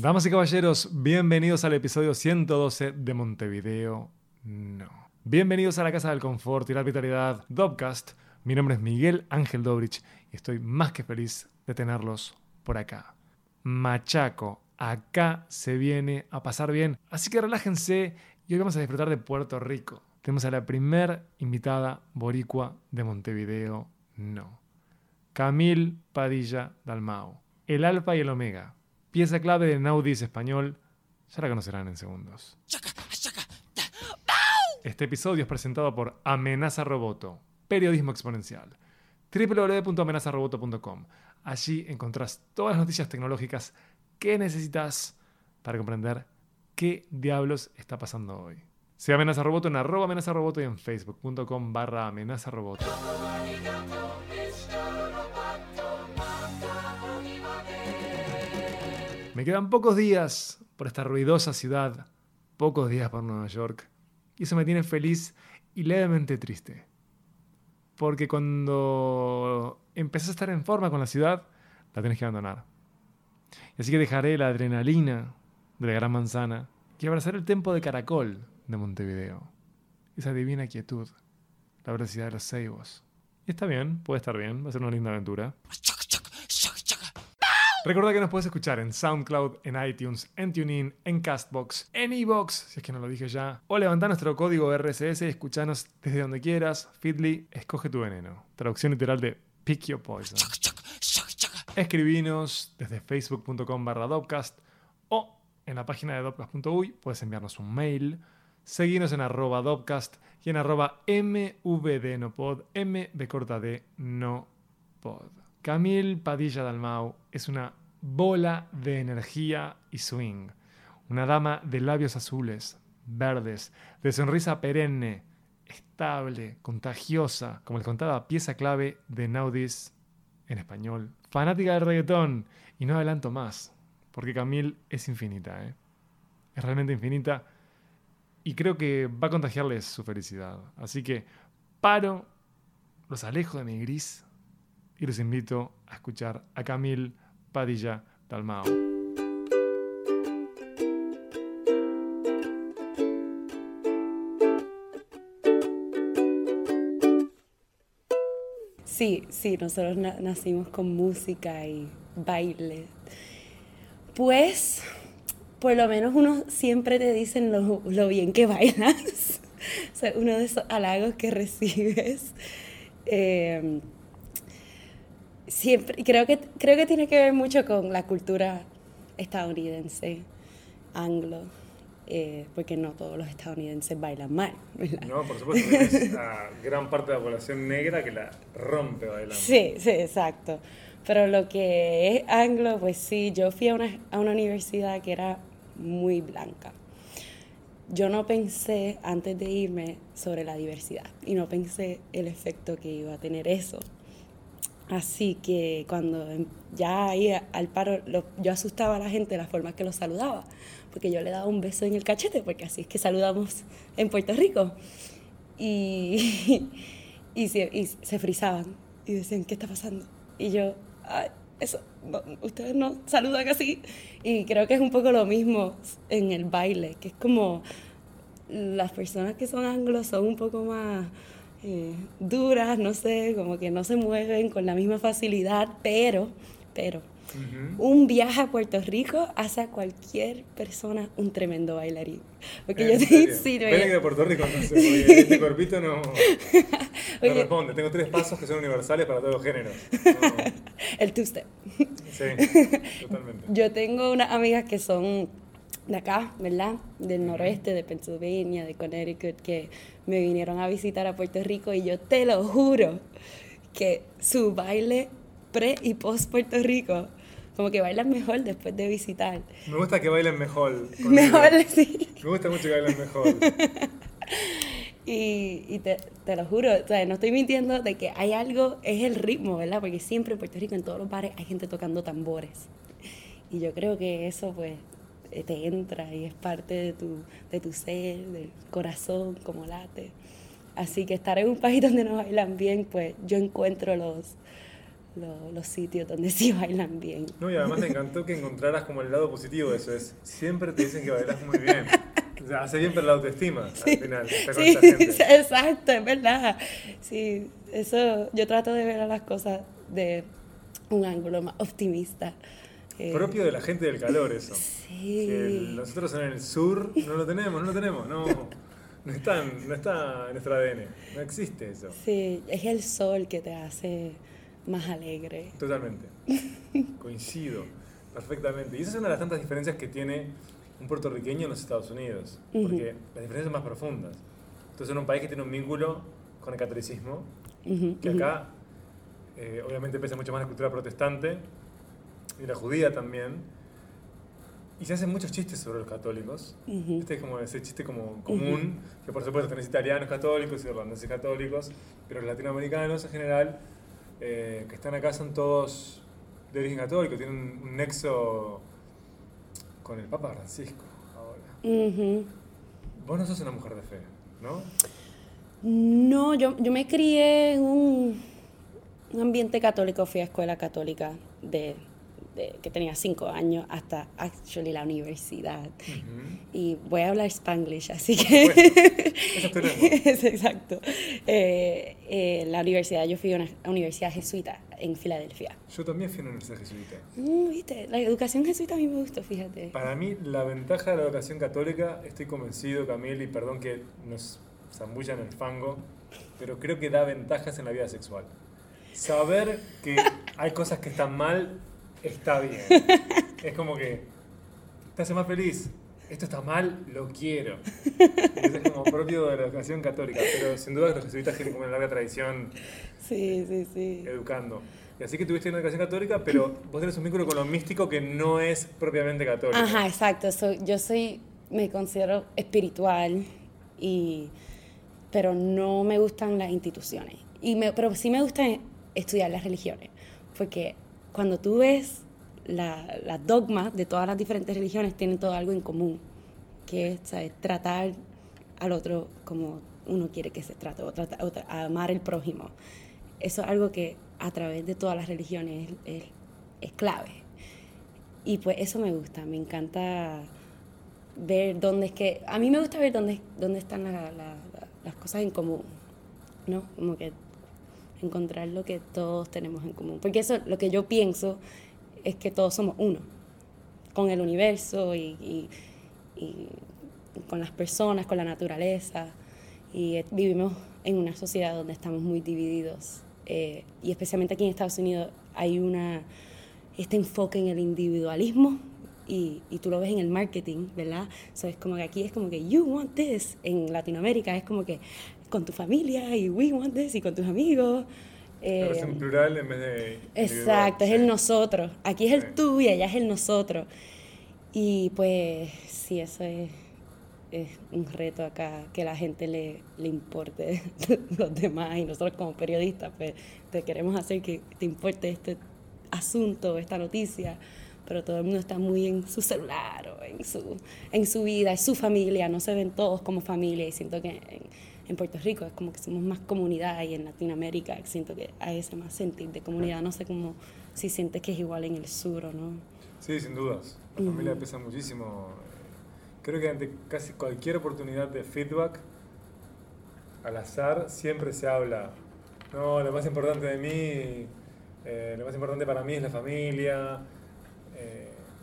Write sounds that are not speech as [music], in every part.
Damas y caballeros, bienvenidos al episodio 112 de Montevideo No. Bienvenidos a la Casa del Confort y la Arbitrariedad Dobcast. Mi nombre es Miguel Ángel Dobrich y estoy más que feliz de tenerlos por acá. Machaco, acá se viene a pasar bien, así que relájense y hoy vamos a disfrutar de Puerto Rico. Tenemos a la primer invitada boricua de Montevideo No. Camil Padilla Dalmao. El alfa y el omega Pieza clave de Naudis español, ya la conocerán en segundos. Este episodio es presentado por Amenaza Roboto, periodismo exponencial. www.amenazaroboto.com. Allí encontrás todas las noticias tecnológicas que necesitas para comprender qué diablos está pasando hoy. Sea Amenaza Roboto en arroba amenaza y en facebook.com barra amenaza Me quedan pocos días por esta ruidosa ciudad, pocos días por Nueva York, y eso me tiene feliz y levemente triste. Porque cuando empezás a estar en forma con la ciudad, la tenés que abandonar. Así que dejaré la adrenalina de la Gran Manzana y abrazaré el tempo de caracol de Montevideo. Esa divina quietud, la velocidad de los ceibos. Y está bien, puede estar bien, va a ser una linda aventura. Recuerda que nos puedes escuchar en SoundCloud, en iTunes, en TuneIn, en Castbox, en Evox, si es que no lo dije ya. O levanta nuestro código RSS y escuchanos desde donde quieras. Feedly, escoge tu veneno. Traducción literal de Pick Your Poison. Escribinos desde facebook.com barra Dopcast o en la página de dopcast.uy puedes enviarnos un mail. Seguinos en arroba Dopcast y en arroba mvdnopod, mb corta de no pod. Camille Padilla Dalmau es una bola de energía y swing. Una dama de labios azules, verdes, de sonrisa perenne, estable, contagiosa, como les contaba, pieza clave de Naudis en español. Fanática del reggaetón. Y no adelanto más, porque Camille es infinita, ¿eh? Es realmente infinita. Y creo que va a contagiarles su felicidad. Así que paro, los alejo de mi gris y los invito a escuchar a Camil Padilla Dalmao. Sí, sí, nosotros nacimos con música y baile. Pues, por lo menos uno siempre te dicen lo, lo bien que bailas. [laughs] o sea, uno de esos halagos que recibes. Eh, siempre, creo que, creo que tiene que ver mucho con la cultura estadounidense, anglo, eh, porque no todos los estadounidenses bailan mal. No, por supuesto, es gran parte de la población negra que la rompe bailando. Sí, sí, exacto. Pero lo que es anglo, pues sí, yo fui a una, a una universidad que era muy blanca. Yo no pensé antes de irme sobre la diversidad y no pensé el efecto que iba a tener eso Así que cuando em, ya ahí al paro, yo asustaba a la gente de la forma que los saludaba, porque yo le daba un beso en el cachete, porque así es que saludamos en Puerto Rico. Y, [laughs] y, se, y se frisaban y decían, ¿qué está pasando? Y yo, eso, ustedes no saludan así. Y creo que es un poco lo mismo en el baile, que es como las personas que son anglos son un poco más eh, duras, no sé, como que no se mueven con la misma facilidad, pero, pero, un viaje a Puerto Rico hace a cualquier persona un tremendo bailarín. Porque yo sí, no, Ven de Puerto Rico, no sé, [laughs] este cuerpito no, no [laughs] responde. Tengo tres pasos que son universales para todos los géneros. [laughs] El two-step. Sí, totalmente. Yo tengo unas amigas que son de acá, ¿verdad? Del noroeste, de Pennsylvania, de Connecticut, que me vinieron a visitar a Puerto Rico y yo te lo juro que su baile pre y post Puerto Rico, como que bailan mejor después de visitar. Me gusta que bailen mejor. [laughs] Mejor, sí. Me gusta mucho que bailen mejor. [laughs] y, y te, te, lo juro, o sea, no estoy mintiendo de que hay algo, es el ritmo, ¿verdad? Porque siempre en Puerto Rico, en todos los bares, hay gente tocando tambores. Y yo creo que eso, pues, te entra y es parte de tu, de tu ser, del corazón, como late. Así que estar en un país [laughs] donde no bailan bien, pues yo encuentro los, lo- los sitios donde sí [laughs] bailan bien. No, y además me encantó que encontraras como el lado positivo de eso. Es, siempre te dicen que bailas muy bien. O sea, hace bien para la autoestima al final. Sí, [laughs] exacto, es verdad. Sí, eso yo trato de ver a las cosas de un ángulo más optimista. Eh, Propio de la gente del calor, eso. Sí. El- nosotros en el sur no lo tenemos, no lo tenemos. No, no, está, no está en nuestro ADN. No existe eso. Sí, es el sol que te hace más alegre. Totalmente. Coincido perfectamente. Y esa es una de las tantas diferencias que tiene un puertorriqueño en los Estados Unidos. Porque las diferencias son más profundas. Entonces, en un país que tiene un vínculo con el catolicismo, Ujú, que acá eh, obviamente pesa mucho más la cultura protestante y la judía también. Y se hacen muchos chistes sobre los católicos. Este es como ese chiste como común, que por supuesto tenés italianos católicos y irlandeses católicos, pero los latinoamericanos en general eh, que están acá son todos de origen católico, tienen un, nexo con el Papa Francisco ahora. Vos no sos una mujer de fe, ¿no? No, yo, yo me crié en un, un ambiente católico, fui a escuela católica de, que tenía cinco años hasta actually la universidad. Y voy a hablar spanglish, así que... Esa es [laughs] tu lengua. Es exacto. Eh, eh, la universidad, yo fui a una universidad jesuita en Filadelfia. Yo también fui a una universidad jesuita. Mm, ¿Viste? La educación jesuita a mí me gustó, fíjate. Para mí, la ventaja de la educación católica, estoy convencido, Camille, y perdón que nos zambullan en el fango, pero creo que da ventajas en la vida sexual. Saber que hay cosas que están mal está bien. [laughs] Es como que te hace más feliz. Esto está mal, lo quiero. Eso es como propio de la educación católica, pero sin duda los jesuitas tienen como una larga tradición Sí, sí, sí. educando. Y así que tuviste una educación católica, pero vos tenés un vínculo con lo místico que no es propiamente católico. Ajá, exacto. Soy, yo soy, me considero espiritual, y, pero no me gustan las instituciones. Y me, pero sí me gusta estudiar las religiones, porque cuando tú ves la- las dogmas de todas las diferentes religiones, tienen todo algo en común, que es tratar al otro como uno quiere que se trate, o, trata- o amar el prójimo. Eso es algo que a través de todas las religiones es- clave. Y pues eso me gusta, me encanta ver dónde es que... A mí me gusta ver dónde, dónde están la- la- la- las cosas en común, ¿no? Como que encontrar lo que todos tenemos en común. Porque eso, lo que yo pienso es que todos somos uno, con el universo y, y- con las personas, con la naturaleza. Y vivimos en una sociedad donde estamos muy divididos. eh, y especialmente aquí en Estados Unidos hay una este enfoque en el individualismo y, y tú lo ves en el marketing, ¿verdad? So, es como que aquí es como que you want this, en Latinoamérica es como que con tu familia y we want this y con tus amigos. La Eh, versión plural en vez de. exacto, es el nosotros. Aquí es el tú y allá es el nosotros. Y pues sí, eso es, es un reto acá, que la gente le, le importe [laughs] los demás y nosotros como periodistas pues te queremos hacer que te importe este asunto, esta noticia, pero todo el mundo está muy en su celular o en su, en su vida, es su familia, no se ven todos como familia y siento que en, en Puerto Rico es como que somos más comunidad y en Latinoamérica siento que hay ese más sentir de comunidad, no sé cómo si sientes que es igual en el sur o no. Sí, sin dudas. La familia pesa muchísimo. Creo que ante casi cualquier oportunidad de feedback, al azar, siempre se habla. No, lo más importante de mí, eh, lo más importante para mí es la familia.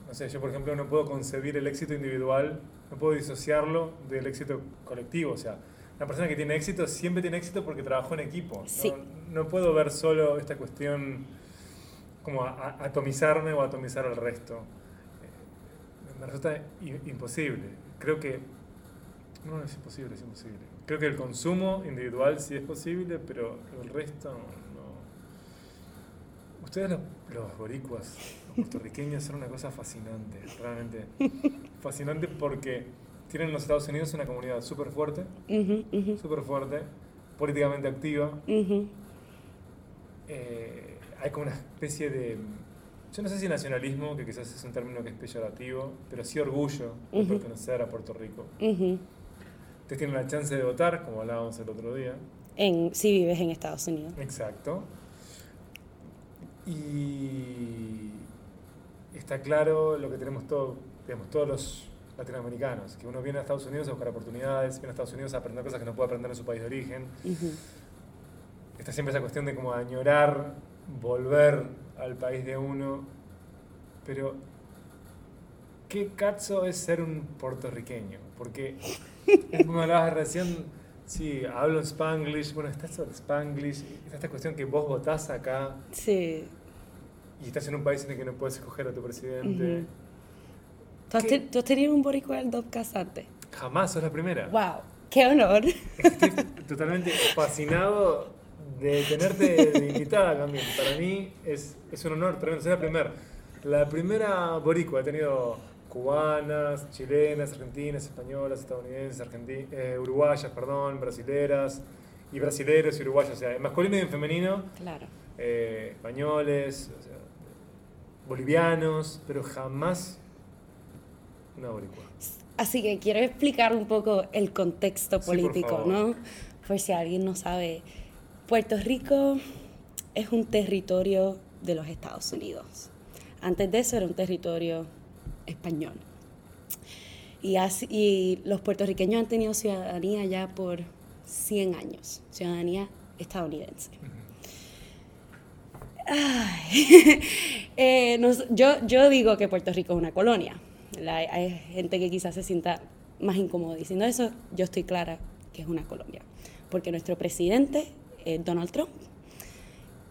No sé, yo por ejemplo no puedo concebir el éxito individual, no puedo disociarlo del éxito colectivo. O sea, una persona que tiene éxito siempre tiene éxito porque trabajó en equipo. No- Sí. no puedo ver solo esta cuestión como a- a- atomizarme o atomizar al resto. Eh, Me resulta imposible. Creo que... No, no es imposible, es imposible. Creo que el consumo individual sí es posible, pero el resto no. Ustedes los, los boricuas, puertorriqueños, son una cosa fascinante, realmente. Fascinante porque tienen en los Estados Unidos una comunidad súper fuerte, ujú, súper fuerte, políticamente activa, eh, hay como una especie de, yo no sé si nacionalismo, que quizás es un término que es peyorativo, pero sí orgullo de pertenecer a Puerto Rico. Ustedes tienen la chance de votar, como hablábamos el otro día. En, si vives en Estados Unidos. Exacto. Y está claro lo que tenemos todo, digamos, todos los latinoamericanos, que uno viene a Estados Unidos a buscar oportunidades, viene a Estados Unidos a aprender cosas que no puede aprender en su país de origen. Está siempre esa cuestión de como añorar, volver al país de uno, pero ¿qué cazo es ser un puertorriqueño? Porque, como hablabas recién, sí, hablo en Spanglish, bueno, está eso Spanglish, está esta cuestión que vos votás acá. Sí. Y estás en un país en el que no puedes escoger a tu presidente. ¿Tú, has tenido un boricua del Dopcast antes? Jamás, sos la primera. ¡Wow! ¡Qué honor! Estoy totalmente fascinado de tenerte de invitada, también. Para mí es, es un honor tremendo. Ser la primera. La primera boricua. He tenido cubanas, chilenas, argentinas, españolas, estadounidenses, eh, uruguayas, perdón, brasileras, y brasileros y uruguayos, o sea, en masculino y en femenino. Claro. Eh, españoles, o sea, bolivianos, pero jamás una boricua. Así que quiero explicar un poco el contexto político, ¿no? Por si alguien no sabe. Puerto Rico es un territorio de los Estados Unidos. Antes de eso era un territorio español. Y, y los puertorriqueños han tenido ciudadanía ya por 100 años, ciudadanía estadounidense. [laughs] Eh, yo, digo que Puerto Rico es una colonia. hay gente que quizás se sienta más incómodo diciendo eso. Yo estoy clara que es una colonia. Porque nuestro presidente es Donald Trump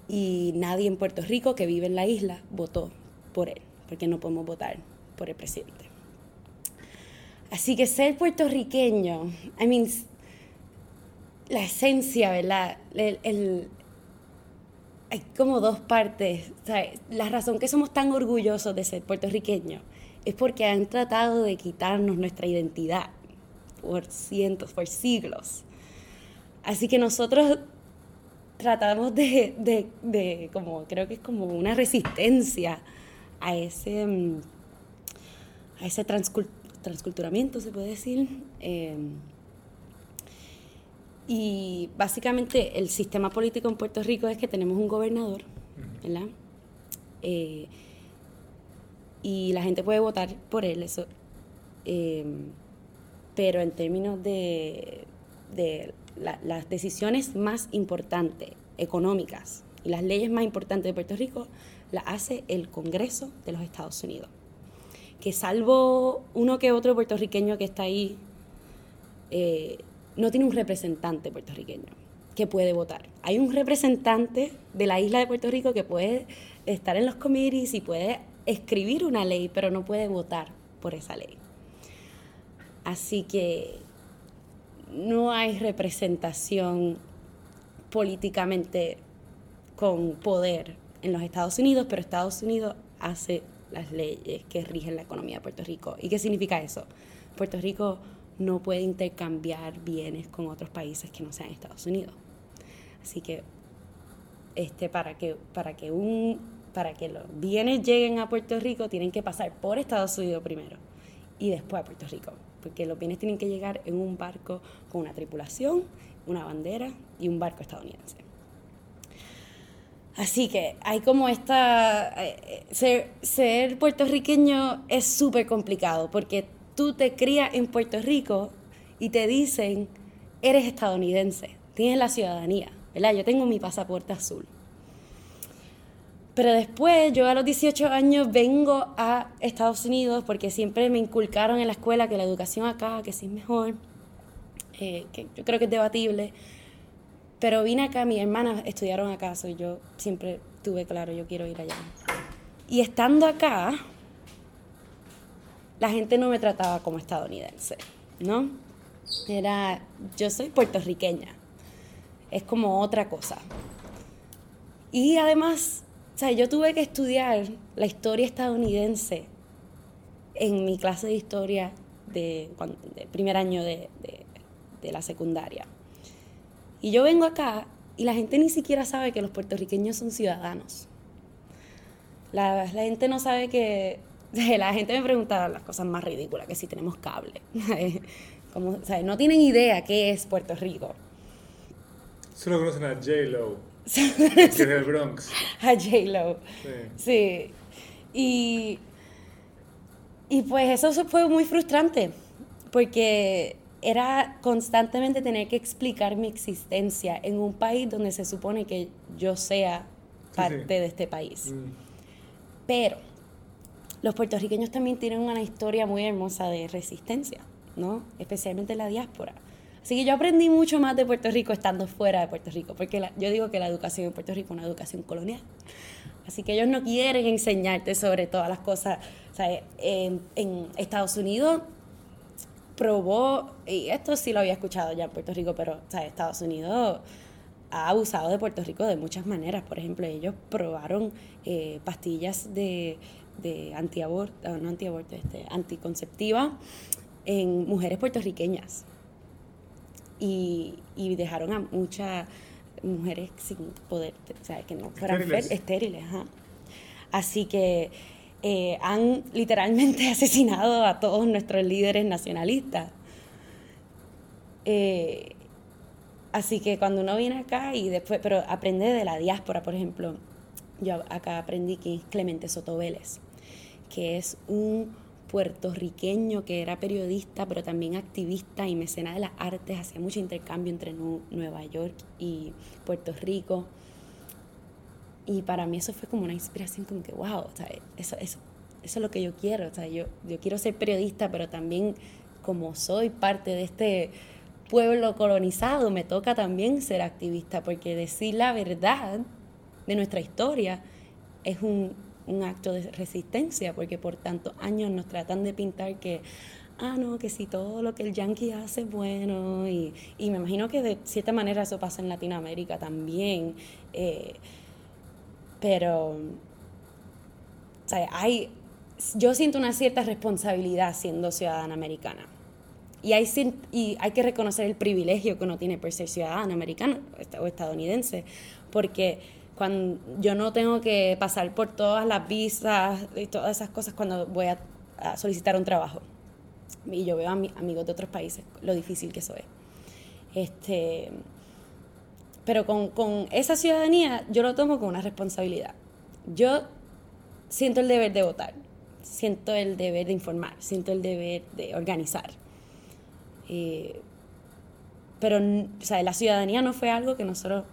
y nadie en Puerto Rico que vive en la isla votó por él, porque no podemos votar por el presidente. Así que ser puertorriqueño, I mean, la esencia, ¿verdad? Hay como dos partes. La razón que somos tan orgullosos de ser puertorriqueños es porque han tratado de quitarnos nuestra identidad por cientos, por siglos. Así que nosotros tratamos de, de, de como, creo que es como una resistencia a ese mm, a ese transculturamiento, se puede decir. Em, y básicamente el sistema político en Puerto Rico es que tenemos un gobernador, ¿verdad? Eh, y la gente puede votar por él, eso. Em, pero en términos de, de las decisiones más importantes, económicas, y las leyes más importantes de Puerto Rico, las hace el Congreso de los Estados Unidos que salvo uno que otro puertorriqueño que está ahí, eh, no tiene un representante puertorriqueño que puede votar. Hay un representante de la isla de Puerto Rico que puede estar en los committees y puede escribir una ley, pero no puede votar por esa ley. Así que no hay representación políticamente con poder en los Estados Unidos, pero Estados Unidos hace las leyes que rigen la economía de Puerto Rico. ¿Y qué significa eso? Puerto Rico no puede intercambiar bienes con otros países que no sean Estados Unidos. Así que este, para, que, para, que un, para que los bienes lleguen a Puerto Rico tienen que pasar por Estados Unidos primero y después a Puerto Rico, porque los bienes tienen que llegar en un barco con una tripulación, una bandera y un barco estadounidense. Así que hay como esta... Eh, ser, ser puertorriqueño es súper complicado porque tú te crías en Puerto Rico y te dicen, eres estadounidense, tienes la ciudadanía, ¿verdad? Yo tengo mi pasaporte azul. Pero después, yo a los 18 años vengo a Estados Unidos porque siempre me inculcaron en la escuela que la educación acá, que es mejor, eh, que yo creo que es debatible. Pero vine acá, mis hermanas estudiaron acá, y yo siempre tuve claro, yo quiero ir allá. Y estando acá, la gente no me trataba como estadounidense, ¿no? Era, yo soy puertorriqueña, es como otra cosa. Y además, o yo tuve que estudiar la historia estadounidense en mi clase de historia de, primer año de la secundaria. Y yo vengo acá y la gente ni siquiera sabe que los puertorriqueños son ciudadanos. La gente no sabe que... [laughs] La gente me pregunta las cosas más ridículas, que si tenemos cable. [laughs] Como, No tienen idea qué es Puerto Rico. Solo conocen a J-Lo. [laughs] que es del Bronx. A J-Lo. Sí. Sí. Y, y pues eso fue muy frustrante, porque era constantemente tener que explicar mi existencia en un país donde se supone que yo sea parte de este país. Mm. Pero los puertorriqueños también tienen una historia muy hermosa de resistencia, ¿no? Especialmente la diáspora. Así que yo aprendí mucho más de Puerto Rico estando fuera de Puerto Rico, porque yo digo que la educación en Puerto Rico es una educación colonial. Así que ellos no quieren enseñarte sobre todas las cosas. O en, Estados Unidos probó, y esto sí lo había escuchado ya en Puerto Rico, pero o Estados Unidos ha abusado de Puerto Rico de muchas maneras. Por ejemplo, ellos probaron eh, pastillas de, de antiaborto, no antiaborto, este, anticonceptiva en mujeres puertorriqueñas. Y, y dejaron a muchas mujeres sin poder, o sea, que no fueran Estériles. fer- estériles. ajá. Así que eh, han literalmente [laughs] asesinado a todos nuestros líderes nacionalistas. Eh, así que cuando uno viene acá y después, pero aprende de la diáspora, por ejemplo, yo acá aprendí que es Clemente Soto Vélez, que es un puertorriqueño que era periodista, pero también activista y mecena de las artes, hacía mucho intercambio entre Nu- Nueva York y Puerto Rico. Y para mí eso fue como una inspiración, como que, wow, eso, eso, eso es lo que yo quiero. Sea, yo, yo quiero ser periodista, pero también como soy parte de este pueblo colonizado, me toca también ser activista, porque decir la verdad de nuestra historia es un, un acto de resistencia, porque por tantos años nos tratan de pintar que, ah, no, que si todo lo que el yankee hace es bueno, y, y me imagino que de cierta manera eso pasa en Latinoamérica también. eh, pero o sea, hay, yo siento una cierta responsabilidad siendo ciudadana americana. Y hay, y hay que reconocer el privilegio que uno tiene por ser ciudadano americano o estadounidense, porque cuando yo no tengo que pasar por todas las visas y todas esas cosas cuando voy a, solicitar un trabajo. Y yo veo a mi- amigos de otros países lo difícil que eso es. Este, pero con, con esa ciudadanía yo lo tomo como una responsabilidad. Yo siento el deber de votar, siento el deber de informar, siento el deber de organizar. Eh, pero o sea, la ciudadanía no fue algo que nosotros,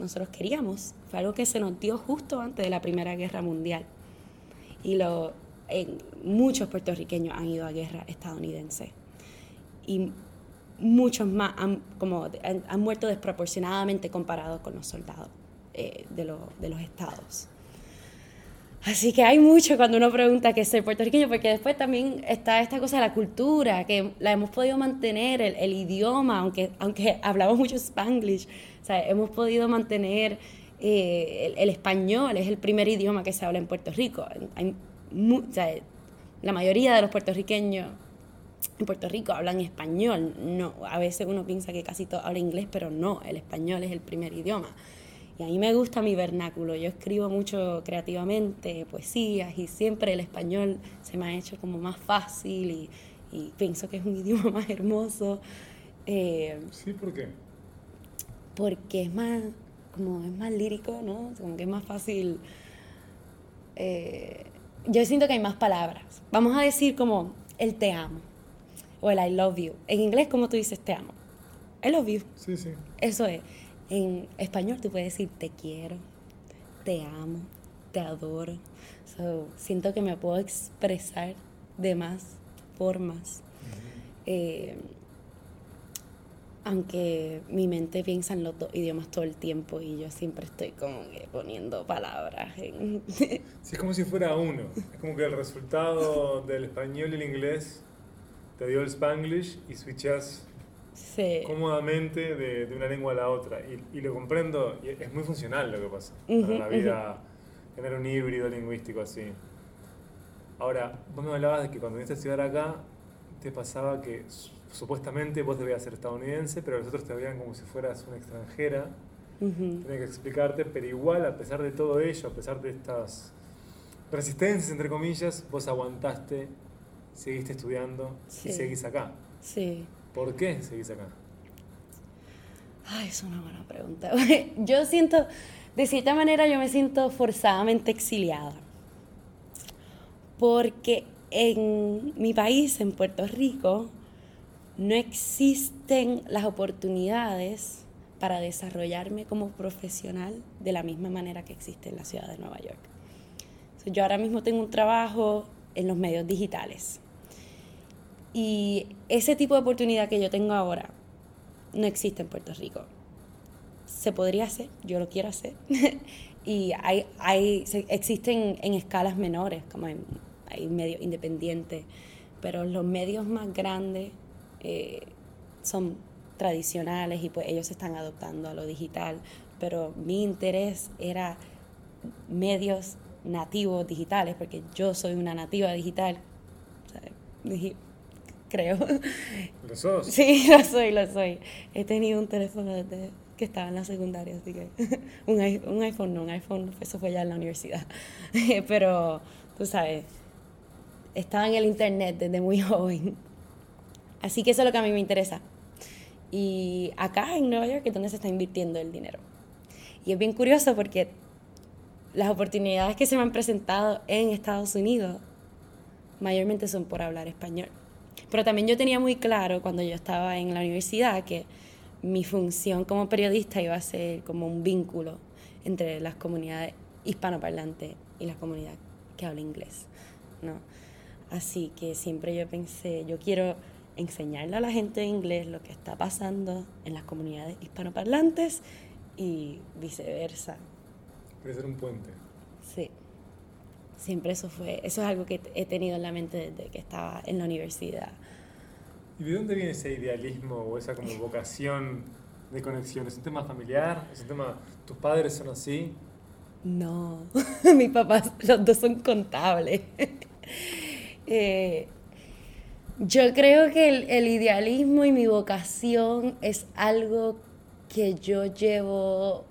nosotros queríamos, fue algo que se nos dio justo antes de la Primera Guerra Mundial. Y lo, muchos puertorriqueños han ido a guerra estadounidense. Y muchos más han, como, han, muerto desproporcionadamente comparados con los soldados eh, de, los- de los estados. Así que hay mucho cuando uno pregunta qué es ser puertorriqueño, porque después también está esta cosa de la cultura, que la hemos podido mantener, el, el idioma, aunque, aunque hablamos mucho spanglish, o sea, hemos podido mantener eh, el, el español, es el primer idioma que se habla en Puerto Rico. Hay mu- o sea, la mayoría de los puertorriqueños en Puerto Rico hablan español. No, a veces uno piensa que casi todo habla inglés, pero no, el español es el primer idioma. Y a mí me gusta mi vernáculo. Yo escribo mucho creativamente, poesías, y siempre el español se me ha hecho como más fácil y, y pienso que es un [laughs] idioma más hermoso. eh, Sí, ¿por qué? Porque es más, como es más lírico, ¿no? Como que es más fácil. eh, yo siento que hay más palabras. Vamos a decir como el te amo o el I love you. En inglés, como tú dices te amo. I love you. Sí, sí. Eso es. En español tú puedes decir te quiero, te amo, te adoro. So, siento que me puedo expresar de más formas. Eh, aunque mi mente piensa en los dos idiomas todo el tiempo y yo siempre estoy como que poniendo palabras en... [laughs] Sí, es como si fuera uno. Es como que el resultado del español y el inglés te dio el spanglish y switchas Sí. cómodamente de, de una lengua a la otra. Y, y lo comprendo, y es muy funcional lo que pasa Ujú, para la vida, tener un híbrido lingüístico así. Ahora, vos me hablabas de que cuando viniste a estudiar acá, te pasaba que supuestamente vos debías ser estadounidense, pero los otros te veían como si fueras una extranjera. Tenía que explicarte, pero igual, a pesar de todo ello, a pesar de estas resistencias, entre comillas, vos aguantaste, seguiste estudiando Sí. y seguís acá. Sí. ¿Por qué seguís acá? Ay, es una buena pregunta. [laughs] Yo siento, de cierta manera, yo me siento forzadamente exiliada. Porque en mi país, en Puerto Rico, no existen las oportunidades para desarrollarme como profesional de la misma manera que existe en la ciudad de Nueva York. Yo ahora mismo tengo un trabajo en los medios digitales. Y ese tipo de oportunidad que yo tengo ahora no existe en Puerto Rico. Se podría hacer, yo lo quiero hacer. [laughs] y hay, hay, existen en escalas menores, como en, hay medios independientes, pero los medios más grandes eh, son tradicionales y pues ellos se están adoptando a lo digital. Pero mi interés era medios nativos digitales, porque yo soy una nativa digital, creo. ¿Lo sos? Sí, lo soy, lo soy. He tenido un teléfono desde que estaba en la secundaria, así que [laughs] un, un iPhone no, un iPhone, eso fue ya en la universidad. [laughs] Pero, tú sabes, estaba en el Internet desde muy [laughs] joven. Así que eso es lo que a mí me interesa. Y acá en Nueva York es donde se está invirtiendo el dinero. Y es bien curioso porque las oportunidades que se me han presentado en Estados Unidos mayormente son por hablar español. Pero también yo tenía muy claro cuando yo estaba en la universidad que mi función como periodista iba a ser como un vínculo entre las comunidades hispanoparlantes y la comunidad que habla inglés, ¿no? Así que siempre yo pensé, yo quiero enseñarle a la gente de inglés lo que está pasando en las comunidades hispanoparlantes y viceversa. Puede ser un puente. Sí. Siempre eso fue, eso es algo que he tenido en la mente desde que estaba en la universidad. ¿Y de dónde viene ese idealismo o esa como vocación de conexión? ¿Es un tema familiar? ¿Es un tema, tus padres son así? No, [laughs] mis papás, los dos son contables. [laughs] Eh, yo creo que el, el, idealismo y mi vocación es algo que yo llevo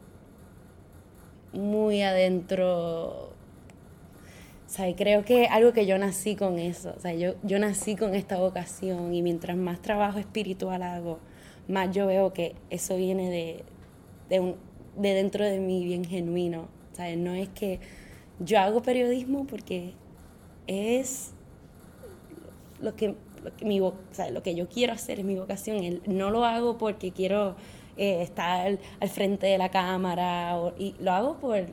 muy adentro. O sea, creo que algo que yo nací con eso. O sea, yo, yo nací con esta vocación y mientras más trabajo espiritual hago, más yo veo que eso viene de, de, un, de dentro de mí bien genuino. O sea, no es que yo hago periodismo porque es lo que, lo que, mi, o sea, lo que yo quiero hacer, es mi vocación. No lo hago porque quiero eh, estar al frente de la cámara, y lo hago por,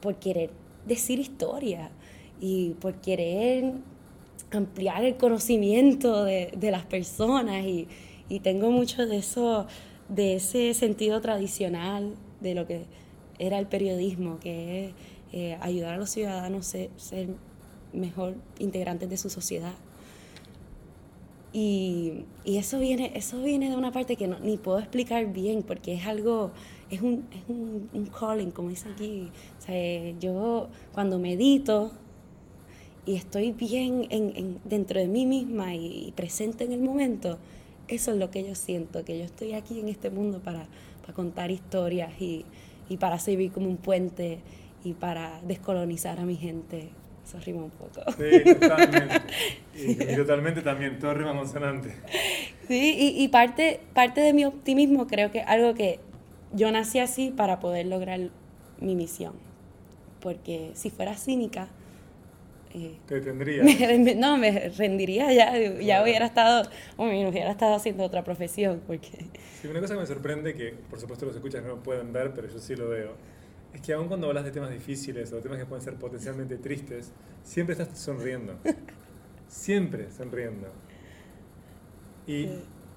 por querer decir historia y por querer ampliar el conocimiento de, de las personas y, y, tengo mucho de eso, de ese sentido tradicional de lo que era el periodismo, que es eh, ayudar a los ciudadanos a ser, ser mejor integrantes de su sociedad. Y, y, eso, viene, eso viene de una parte que no, ni puedo explicar bien, porque es algo, es un, es un, un calling, como dice aquí. O sea, yo cuando medito y estoy bien en, en, dentro de mí misma y, y, presente en el momento, eso es lo que yo siento, que yo estoy aquí en este mundo para, para contar historias y, y para servir como un puente y para descolonizar a mi gente eso rima un poco. Sí, totalmente. [laughs] Y, y totalmente también, todo rima consonante. Sí, y, y, parte, parte de mi optimismo creo que algo que yo nací así para poder lograr mi misión. Porque si fuera cínica... Eh, Te tendría. [laughs] Me, no, me rendiría ya, ya hubiera estado, o me hubiera estado haciendo otra profesión. Porque... Sí, una cosa que me sorprende, que por supuesto los escuchas no lo pueden ver, pero yo sí lo veo, es que aun cuando hablas de temas difíciles o temas que pueden ser potencialmente tristes, siempre estás sonriendo. siempre sonriendo. Y,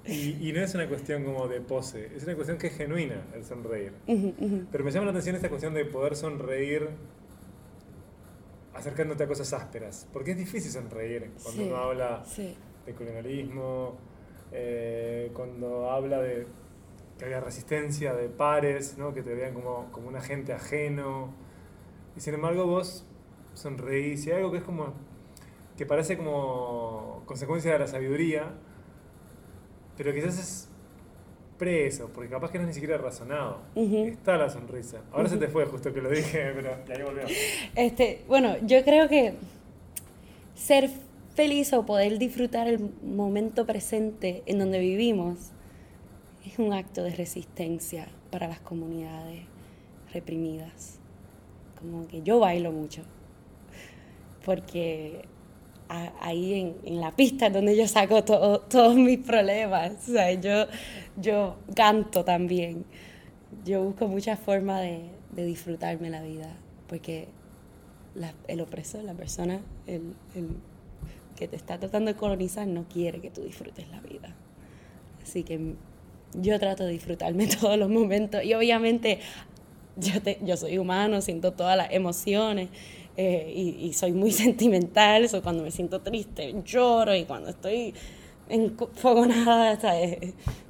y, y, no es una cuestión como de pose, es una cuestión que es genuina el sonreír. Pero me llama la atención esta cuestión de poder sonreír acercándote a cosas ásperas. Porque es difícil sonreír cuando sí, uno habla sí. de colonialismo, eh, cuando habla de que había resistencia de pares, ¿no? que te veían como, como un agente ajeno. Y sin embargo vos sonreís y algo que es como, que parece como consecuencia de la sabiduría, pero quizás es preso, porque capaz que no es ni siquiera razonado. Uh -huh. Está la sonrisa. Ahora uh -huh. se te fue justo que lo dije, [laughs] pero ahí volvió. Este, bueno, yo creo que ser feliz o poder disfrutar el momento presente en donde vivimos es un acto de resistencia para las comunidades reprimidas. Como que yo bailo mucho, porque ahí en, la pista es donde yo saco todos mis problemas. O sea, yo, yo canto también. Yo busco muchas formas de, de disfrutarme la vida, porque el opresor, la persona el, el, que te está tratando de colonizar, no quiere que tú disfrutes la vida. Así que yo trato de disfrutarme [laughs] todos los momentos y obviamente yo, te, yo soy humano, siento todas las emociones eh, y, soy muy [laughs] sentimental, so cuando me siento triste lloro y cuando estoy enfogonada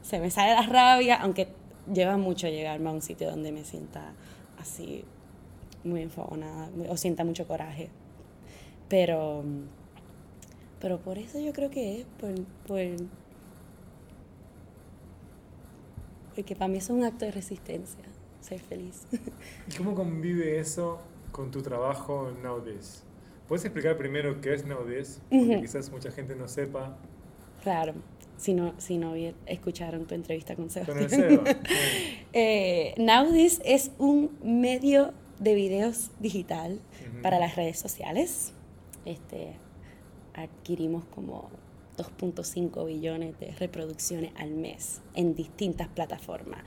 se me sale la rabia, aunque lleva mucho llegarme a un sitio donde me sienta así muy enfogonada o sienta mucho coraje. Pero, pero por eso yo creo que es, por, por, porque para mí es un acto de resistencia, ser feliz. [laughs] ¿Y cómo convive eso con tu trabajo en Nowdays? ¿Puedes explicar primero qué es Nowdays? Porque quizás mucha gente no sepa. Claro, si no, si no escucharon tu entrevista con Sebastián. Con [laughs] eh, Nowdays es un medio de videos digital para las redes sociales. Este, adquirimos como 2.5 billones de reproducciones al mes en distintas plataformas.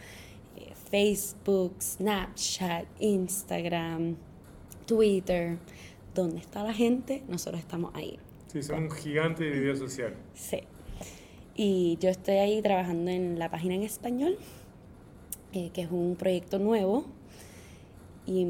Eh, Facebook, Snapchat, Instagram, Twitter. Donde está la gente, nosotros estamos ahí. Sí, son un gigante de video social. Sí. Y yo estoy ahí trabajando en la página en español, eh, que es un proyecto nuevo y,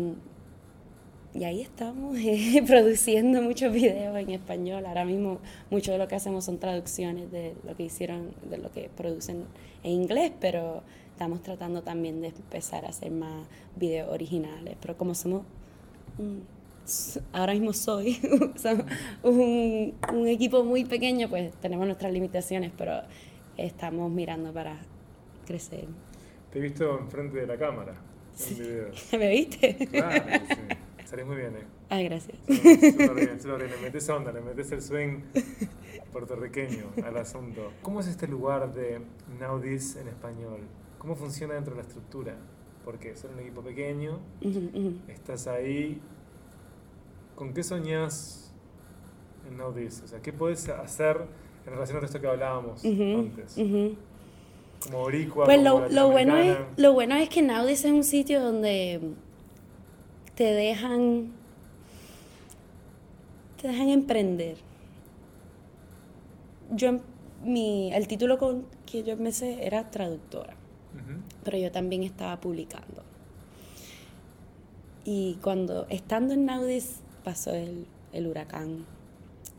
y ahí estamos [laughs] eh, produciendo muchos videos en español. Ahora mismo mucho de lo que hacemos son traducciones de lo que hicieron, de lo que producen en inglés, pero estamos tratando también de empezar a hacer más videos originales. Pero como somos ahora mismo soy [laughs] un, un, equipo muy pequeño, pues tenemos nuestras limitaciones, pero estamos mirando para crecer. Te he visto enfrente de la cámara. [laughs] ¿Me viste? Claro, sí. Salís muy bien, ¿eh? Ay, gracias. Súper bien, súper bien. Le metes onda, le metes el swing [laughs] puertorriqueño al asunto. ¿Cómo es este lugar de Now This en español? ¿Cómo funciona dentro de la estructura? Porque son un equipo pequeño, estás ahí. ¿Con qué soñás en Now This? O sea, ¿qué puedes hacer en relación a esto que hablábamos antes? Como boricua, pues lo, lo bueno es lo bueno es que Naudis es un sitio donde te dejan te dejan emprender. Yo mi el título con que yo empecé era traductora, pero yo también estaba publicando. Y cuando estando en Naudis pasó el, el huracán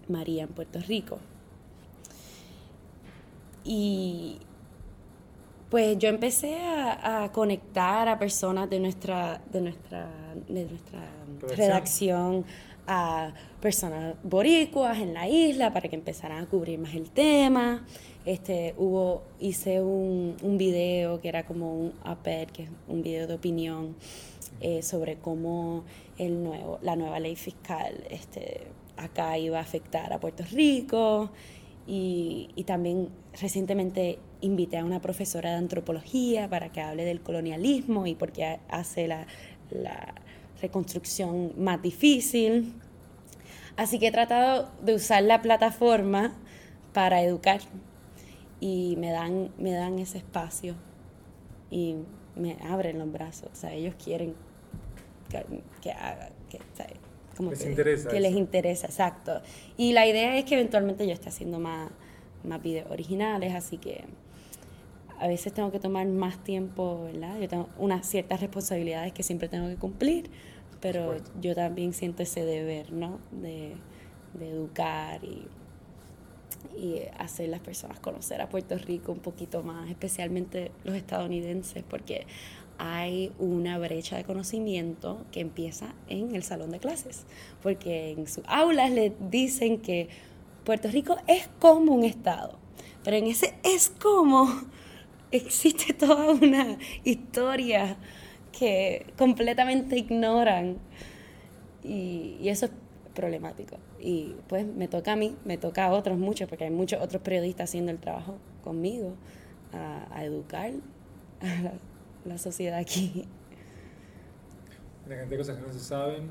María en Puerto Rico. Y pues yo empecé a, conectar a personas de nuestra, de nuestra, de nuestra redacción, a personas boricuas en la isla para que empezaran a cubrir más el tema. Este, hubo, hice un, un video que era como un APER, que es un video de opinión eh, sobre cómo el nuevo, la nueva ley fiscal este, acá iba a afectar a Puerto Rico. Y, y también recientemente invité a una profesora de antropología para que hable del colonialismo y por qué hace la, reconstrucción más difícil. Así que he tratado de usar la plataforma para educar y me dan, me dan ese espacio y me abren los brazos. O sea, ellos quieren que, que haga, que, les interesa. Que les interesa, exacto. Y la idea es que eventualmente yo esté haciendo más, más videos originales, así que a veces tengo que tomar más tiempo, ¿verdad? Yo tengo unas ciertas responsabilidades que siempre tengo que cumplir, pero yo también siento ese deber, ¿no? De, de educar y, y hacer las personas conocer a Puerto Rico un poquito más, especialmente los estadounidenses, porque hay una brecha de conocimiento que empieza en el salón de clases, porque en sus aulas les dicen que Puerto Rico es como un estado, pero en ese es como existe [laughs] toda una historia que completamente ignoran y, eso es problemático. Y pues me toca a mí, me toca a otros muchos, porque hay muchos otros periodistas haciendo el trabajo conmigo, a, educar [laughs] a la, la sociedad aquí. Una cantidad de cosas que no se saben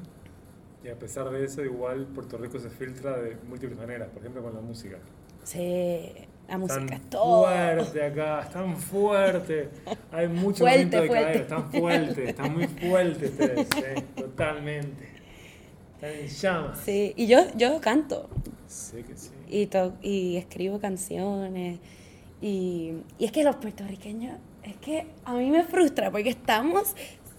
y a pesar de eso igual Puerto Rico se filtra de múltiples maneras, por ejemplo con la música. Sí, la música Están es todo. fuerte acá, están fuerte. Hay mucho Fuerte, momento de fuerte. caer, están fuertes, están muy fuertes ustedes, sí, [laughs] totalmente. Están en llamas. Sí, y yo, yo canto Sí que sí. y, to- y escribo canciones. Y, y es que los puertorriqueños, es que a mí me frustra porque estamos,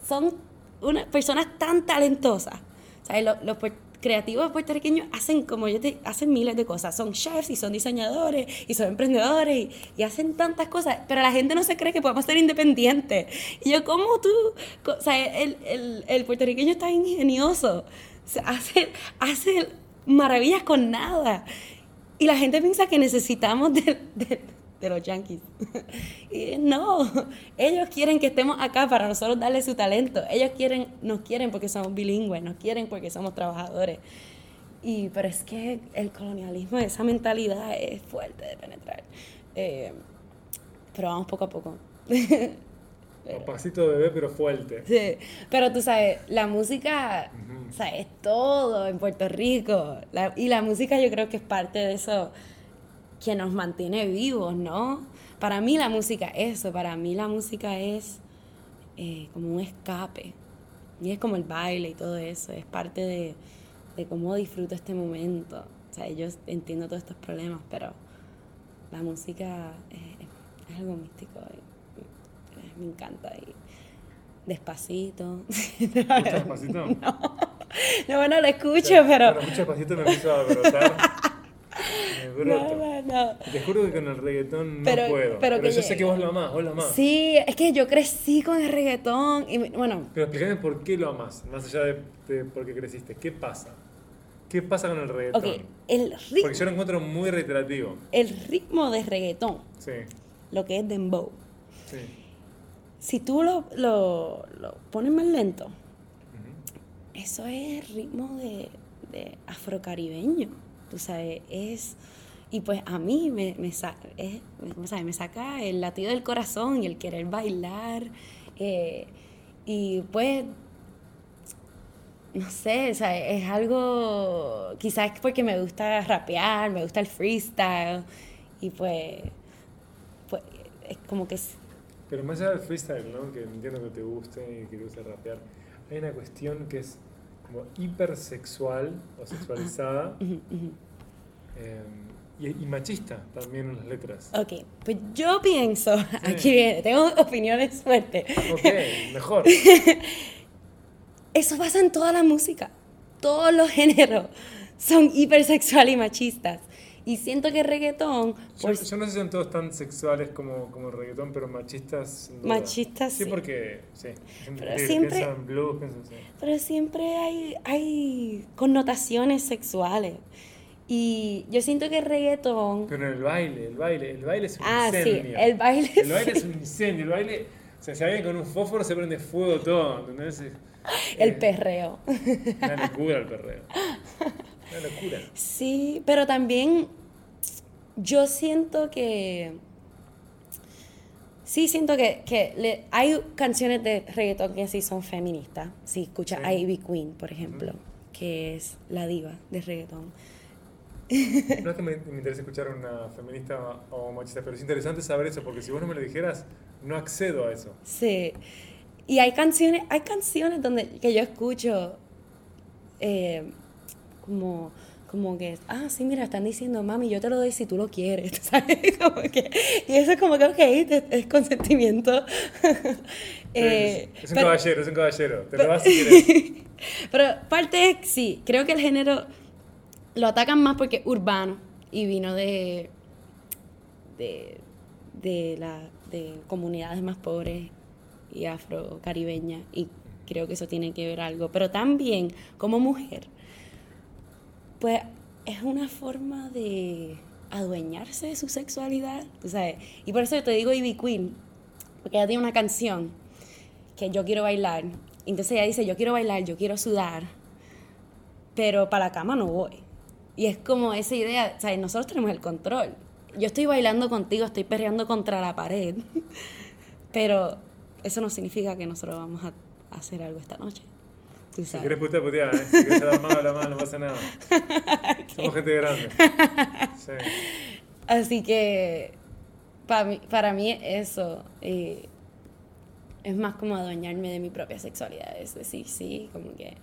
son unas personas tan talentosas. ¿Sabes? Los, los creativos puertorriqueños hacen, como yo te, hacen miles de cosas. Son chefs y son diseñadores y son emprendedores y, y hacen tantas cosas, pero la gente no se cree que podemos ser independientes. Y yo, ¿cómo tú? O sea, el, el, el puertorriqueño está ingenioso. Hace, hace maravillas con nada. Y la gente piensa que necesitamos de- de los yankees. [laughs] Y no, ellos quieren que estemos acá para nosotros darle su talento. Ellos quieren, nos quieren porque somos bilingües, nos quieren porque somos trabajadores. Y, pero es que el colonialismo, esa mentalidad es fuerte de penetrar. Eh, pero vamos poco a poco. [laughs] Un pasito de bebé pero fuerte. Sí, pero tú sabes, la música, Ujú. o sea, es todo en Puerto Rico. La- y la música yo creo que es parte de eso que nos mantiene vivos, ¿no? Para mí la música es eso, para mí la música es eh, como un escape. Y es como el baile y todo eso, es parte de, de cómo disfruto este momento. O sea, yo entiendo todos estos problemas, pero la música es, es algo místico. y- me encanta. Y despacito. ¿Te gusta despacito? [laughs] No, bueno, lo escucho, pero... Bueno, mucho despacito me empiezo a brotar. [laughs] No, no, no. Te juro que con el reggaetón no Pero- puedo. pero Pero, que yo sé que vos lo amás, vos lo amás. Sí, es que yo crecí con el reggaetón. Y bueno, Pero explícame por qué lo amás, más allá de, de por qué creciste. ¿Qué pasa? ¿Qué pasa con el reggaetón? el ritmo, Porque yo lo encuentro muy reiterativo. el ritmo de reggaetón, Sí, lo que es dembow, sí. si tú lo, lo, lo pones más lento, Ujú. eso es ritmo de, de afrocaribeño. Tú sabes, es. Y pues a mí me, me, es- me- me saca el latido del corazón y el querer bailar. eh, y pues. No sé, o sea, es algo. Quizás es porque me gusta rapear, me gusta el freestyle. Y pues. Pues es como que. es- Pero más allá del freestyle, ¿no? Que entiendo que te guste y que te guste rapear, hay una cuestión que es como hipersexual o sexualizada eh, y, y machista también en las letras. Ok, pues yo pienso, aquí viene, tengo opiniones fuertes. Ok, [laughs] mejor. Eso pasa en toda la música. Todos los géneros son hipersexuales y machistas. Y siento que reggaetón, Yo, por- yo no sé si son todos tan sexuales como, como reggaetón, pero machistas. Machistas, Sí, sí. porque. Sí. Pero Sí, siempre- blues, pienso sí. pero siempre hay, hay connotaciones sexuales. Y yo siento que el reggaetón... Pero en el baile, el baile, el baile es un Ah, sí, incendio. el baile El baile sí. es un incendio, el baile. O sea, si alguien con un fósforo se prende fuego todo, ¿entendés? [laughs] El eh, perreo. Una locura el perreo. Una locura. Sí, pero también yo siento que... Sí, siento que, que le- hay canciones de reggaetón que sí son feministas. Si escuchas Sí. a Ivy Queen, por ejemplo, que es la diva de reggaetón. No es que me, me interese escuchar una feminista o machista, pero es interesante saber eso, porque si vos no me lo dijeras, no accedo a eso. Sí. Y hay canciones, hay canciones donde que yo escucho eh, como, como que, ah, sí, mira, están diciendo, mami, yo te lo doy si tú lo quieres, [laughs] ¿sabes? Como que, y eso es como que, ok, es, consentimiento. [laughs] Eh, es un pero- caballero, es un caballero. Te lo das si quieres. [laughs] Pero parte es, sí, creo que el género lo atacan más porque es urbano y vino de, de, de, la, de comunidades más pobres y afrocaribeñas y creo que eso tiene que ver algo. Pero también como mujer, pues es una forma de adueñarse de su sexualidad, sabes. Y por eso yo te digo Ivy Queen, porque ella tiene una canción que yo quiero bailar. Entonces ella dice, yo quiero bailar, yo quiero sudar, pero para la cama no voy. Y es como esa idea, o sea, nosotros tenemos el control. yo estoy bailando contigo, estoy perreando contra la pared, [laughs] pero eso no significa que nosotros vamos a hacer algo esta noche. Si quieres putear, putear, ¿eh? Si quieres hablar mal, la mano, no pasa nada. [laughs] Somos gente grande. Sí. Así que para mí, para mí eso eh, es más como adueñarme de mi propia sexualidad. Es decir, sí, como que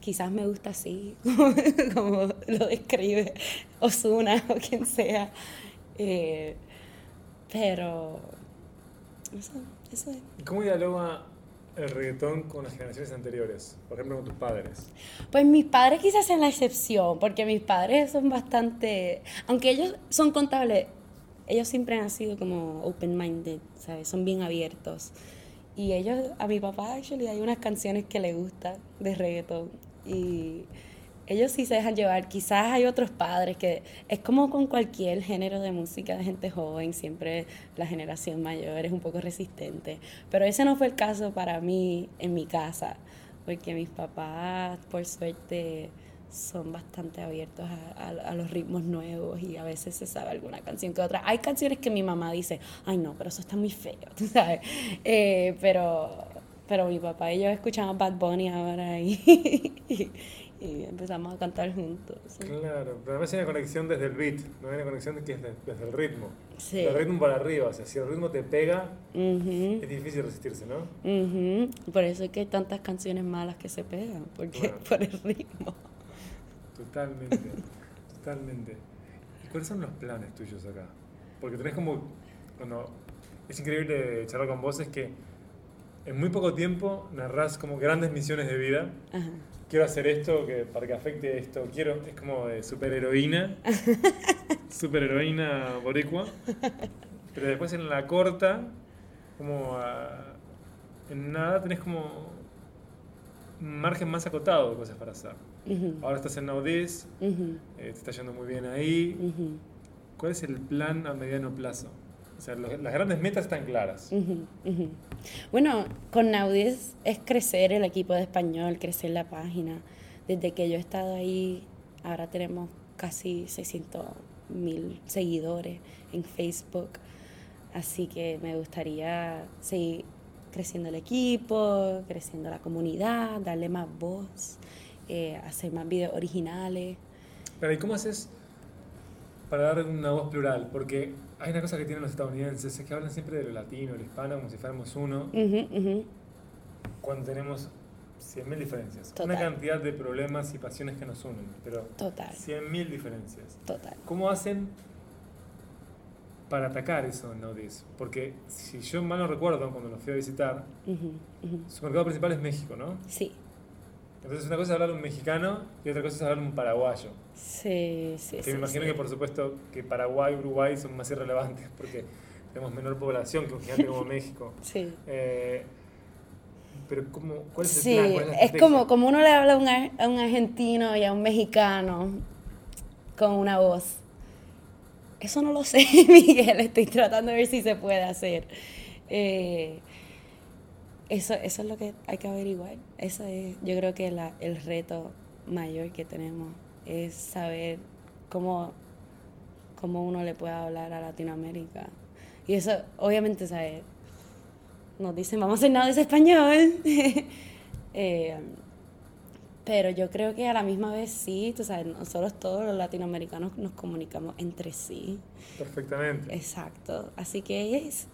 quizás me gusta así, [laughs] como, lo describe Osuna o quien sea. Eh, pero eso, eso es. ¿Cómo dialoga el reggaetón con las generaciones anteriores? Por ejemplo, con tus padres. Pues mis padres quizás sean la excepción, porque mis padres son bastante, aunque ellos son contables, ellos siempre han sido como open-minded, ¿sabes? Son bien abiertos. Y ellos, a mi papá, actually, hay unas canciones que le gustan de reggaetón. Y ellos sí se dejan llevar. Quizás hay otros padres que es como con cualquier género de música de gente joven, siempre la generación mayor es un poco resistente. Pero ese no fue el caso para mí en mi casa, porque mis papás, por suerte, son bastante abiertos a, los ritmos nuevos y a veces se sabe alguna canción que otra. Hay canciones que mi mamá dice, ay no, pero eso está muy feo, [laughs] tú sabes. Eh, pero, pero mi papá y yo escuchamos Bad Bunny ahora y, [laughs] empezamos a cantar juntos. Claro, pero además hay una conexión desde el beat, no hay una conexión que es desde el ritmo. Sí. El ritmo para arriba, o sea, si el ritmo te pega, es difícil resistirse, ¿no? Por eso es que hay tantas canciones malas que se pegan, porque [laughs] por el ritmo. Totalmente, totalmente. ¿Y cuáles son los planes tuyos acá? Porque tenés como, cuando es increíble charlar con vos, es que en muy poco tiempo narrás como grandes misiones de vida. Ajá quiero hacer esto que, para que afecte esto, quiero, es como de superheroína, [laughs] superheroína boricua, pero después en la corta, como en nada tenés como un margen más acotado de cosas para hacer. Ahora estás en Naudis, eh, te está yendo muy bien ahí. ¿Cuál es el plan a mediano plazo? O sea, las grandes metas están claras. Bueno, con Naudis es crecer el equipo de español, crecer la página. Desde que yo he estado ahí, ahora tenemos casi 600 mil seguidores en Facebook. Así que me gustaría seguir creciendo el equipo, creciendo la comunidad, darle más voz, eh, hacer más videos originales. Pero ¿y cómo haces para dar una voz plural? Porque hay una cosa que tienen los estadounidenses, es que hablan siempre de lo latino, lo hispano, como si fuéramos uno, cuando tenemos 100.000 diferencias. Una cantidad de problemas y pasiones que nos unen, pero Total. 100.000 diferencias. Total. ¿Cómo hacen para atacar eso en Naudis? Porque si yo mal no recuerdo, cuando los fui a visitar, su mercado principal es México, ¿no? Sí. Entonces una cosa es hablar un mexicano y otra cosa es hablar un paraguayo. Sí, sí. Que me imagino que por supuesto que Paraguay y Uruguay son más irrelevantes porque tenemos menor población que un gigante como [laughs] México. Sí. Eh, pero ¿cómo, ¿cuál es el plan? es, es como, como uno le habla a un, a un argentino y a un mexicano con una voz. Eso no lo sé, [laughs] Miguel. Estoy tratando de ver si se puede hacer. Eh, eso, eso es lo que hay que averiguar. Eso es, yo creo que la, el reto mayor que tenemos es saber cómo, cómo uno le puede hablar a Latinoamérica. Y eso, obviamente, ¿sabes? Nos dicen, vamos a hacer nada de ese español. [laughs] Eh, pero yo creo que a la misma vez sí, tú sabes, nosotros todos los latinoamericanos nos comunicamos entre sí. Perfectamente. Exacto. Así que es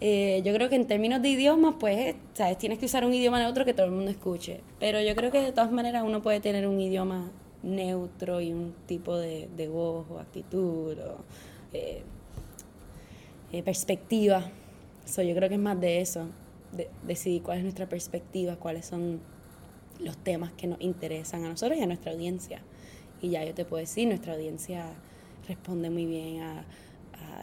eh, yo creo que en términos de idiomas, pues, ¿sabes? Tienes que usar un idioma neutro que todo el mundo escuche. Pero yo creo que de todas maneras uno puede tener un idioma neutro y un tipo de, voz o actitud o eh, eh, perspectiva. yo creo que es más de eso, de, decidir cuál es nuestra perspectiva, cuáles son los temas que nos interesan a nosotros y a nuestra audiencia. Y ya yo te puedo decir, nuestra audiencia responde muy bien a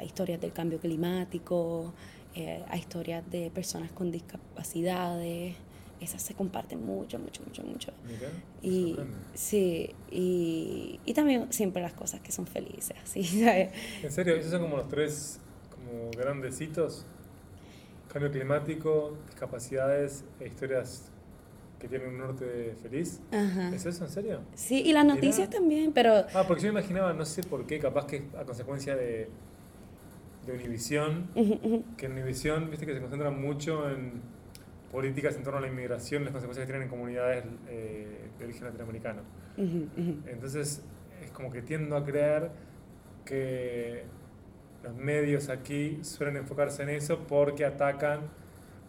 historias del cambio climático, eh, a historias de personas con discapacidades. Esas se comparten mucho, mucho, mucho, mucho. y sí, y, y, también siempre las cosas que son felices, [laughs] ¿sí? ¿En serio? ¿Esos son como los tres como grandecitos? Cambio climático, discapacidades e historias que tienen un norte feliz. Ajá. ¿Es eso, en serio? Sí, y las noticias también, pero Ah, porque yo me imaginaba, no sé por qué, capaz que a consecuencia de, de Univisión, que en Univisión, viste que se concentran mucho en políticas en torno a la inmigración, las consecuencias que tienen en comunidades eh, de origen latinoamericano. Entonces, es como que tiendo a creer que los medios aquí suelen enfocarse en eso porque atacan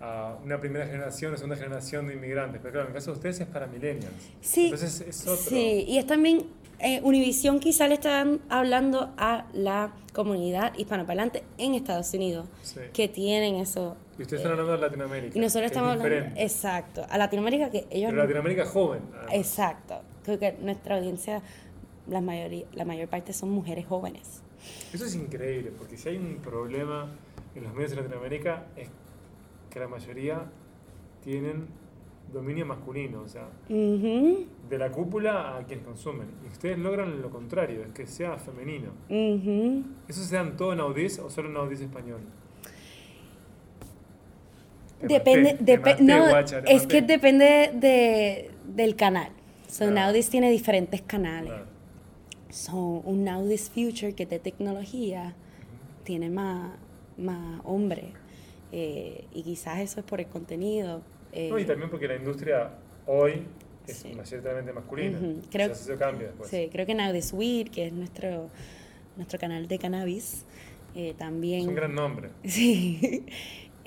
a una primera generación o segunda generación de inmigrantes. Pero claro, en el caso de ustedes es para millennials. Sí, Entonces es otro. sí, y es también, eh, Univisión quizá le están hablando a la comunidad hispanoparlante en Estados Unidos, Sí. que tienen eso. Y ustedes están hablando de Latinoamérica. Y nosotros que es estamos hablando, diferente. exacto, a Latinoamérica que ellos... Pero no- Latinoamérica es joven. además. Exacto, creo que nuestra audiencia, la, mayoría, la mayor parte son mujeres jóvenes. Eso es increíble, porque si hay un problema en los medios de Latinoamérica es que la mayoría tienen dominio masculino, o sea, de la cúpula a quienes consumen. Y ustedes logran lo contrario, es que sea femenino. ujú. ¿Eso se dan todo en Audis o solo en Audis español? Te Depende, maté, maté, no, guacha, es maté. que depende de, del canal. So, Claro. Naudis tiene diferentes canales. Claro. So, un Naudis Future que es de tecnología tiene más, más hombre. Eh, y quizás eso es por el contenido. Eh, No, y también porque la industria hoy es Sí. mayoritariamente masculina. Ujú, O creo- sea, eso cambia después. sí, creo que Naudis Weed, que es nuestro, nuestro canal de cannabis, eh, también... Es un gran nombre. [laughs] Sí,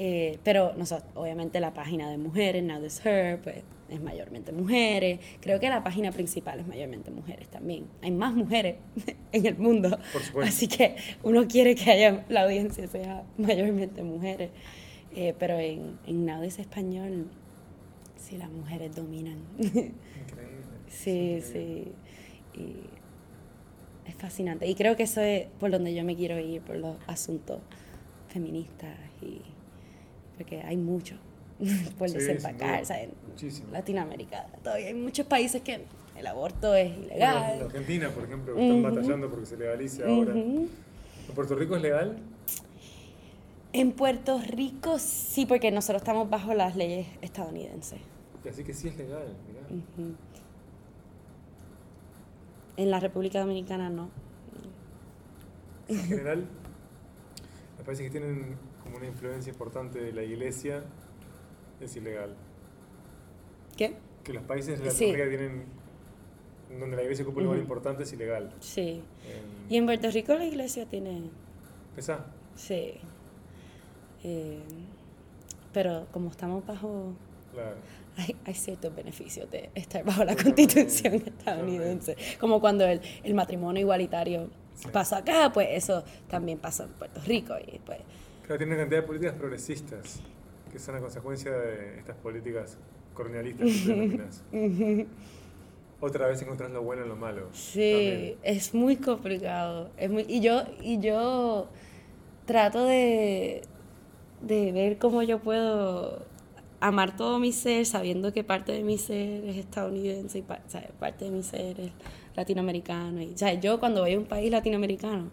Eh, pero nosotros, obviamente la página de mujeres, Now This Her, pues es mayormente mujeres. Creo que la página principal es mayormente mujeres también. Hay más mujeres [laughs] en el mundo. Por supuesto. Así que uno quiere que haya, la audiencia sea mayormente mujeres. Eh, pero en, en Now This Español, sí, las mujeres dominan. [laughs] Increíble. sí, sí. Y es fascinante. Y creo que eso es por donde yo me quiero ir, por los asuntos feministas y porque hay mucho [laughs] por Sí, desempacar. Muchísimo. Latinoamérica, todavía hay muchos países que el aborto es Bueno, en ilegal. Argentina, por ejemplo, están batallando porque se legalice ahora. ¿En Puerto Rico es legal? En Puerto Rico sí, porque nosotros estamos bajo las leyes estadounidenses. Así que sí es legal, mirá. En la República Dominicana no. En general, los países que tienen como una influencia importante de la iglesia es ilegal. ¿Qué? Que los países de Sí. Latinoamérica tienen donde la iglesia ocupa un lugar importante es ilegal. Sí. En- Y en Puerto Rico la iglesia tiene ¿Pensá? Sí. Eh, pero como estamos bajo... Claro. Hay, hay ciertos beneficios de estar bajo la constitución estadounidense. Como cuando el, el matrimonio igualitario Sí. pasó acá, pues eso también pasó en Puerto Rico. Y pues, Claro, tiene una cantidad de políticas progresistas que son a consecuencia de estas políticas colonialistas que. [laughs] Otra vez encontrás lo bueno en lo malo. sí, También. es muy complicado. Es muy, y, yo, y yo trato de, de ver cómo yo puedo amar todo mi ser sabiendo que parte de mi ser es estadounidense y pa- ¿sabes? parte de mi ser es latinoamericano. Y, ¿sabes? Yo cuando voy a un país latinoamericano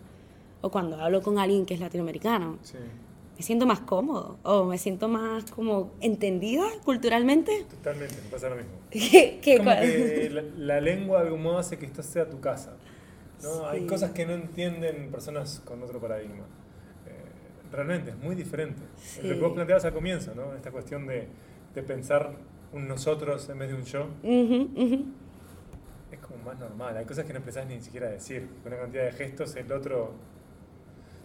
o cuando hablo con alguien que es latinoamericano, Sí, me siento más cómodo o me siento más como entendida culturalmente totalmente, me pasa lo mismo. [laughs] que, que Como que la, la lengua de algún modo hace que esto sea tu casa. ¿no? Hay Sí. cosas que no entienden personas con otro paradigma. Realmente, es muy diferente. Sí. Lo que vos planteabas al comienzo, ¿no? esta cuestión de, de pensar un nosotros en vez de un yo, Ujú, ujú. es como más normal. Hay cosas que no empezás ni siquiera a decir. Con una cantidad de gestos el otro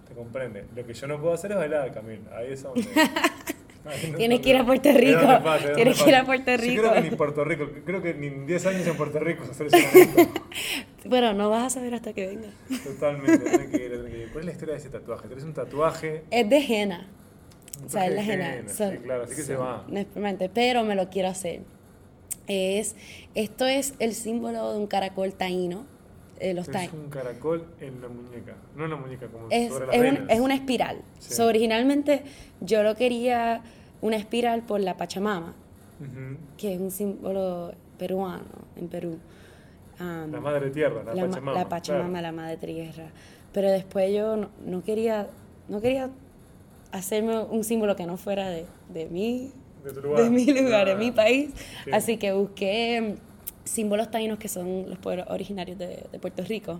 te comprende. Lo que yo no puedo hacer es bailar, Camil. Ahí es donde... [laughs] no- Tienes que ir a Puerto Rico. Tienes que ir a. Puerto Yo Rico. creo que ni Puerto Rico, creo que ni en 10 años en Puerto Rico se hacer ese. [laughs] Bueno, no vas a saber hasta que venga. Totalmente, tenés que ir, tenés que ir. ¿Cuál es la historia de ese tatuaje? Tenés un tatuaje. Es de henna. O sea, es la henna. henna, Son- sí, claro, así que se va. No es permanente, pero me lo quiero hacer. Es, esto es el símbolo de un caracol taíno. Eh, los Es taí- un caracol en la muñeca. No en la muñeca, como es, sobre las es, un- es una espiral. Sí. So, originalmente yo lo quería una espiral por la Pachamama, Ujú. que es un símbolo peruano en Perú. Um, La madre tierra, la, la, ma- Pachamama. la Pachamama, claro. la madre tierra. Pero después yo no, no quería no quería hacerme un símbolo que no fuera de, de mí, de tu lugar. de mi lugar, de Ah, mi país. sí. Así que busqué símbolos taínos que son los pueblos originarios de, de Puerto Rico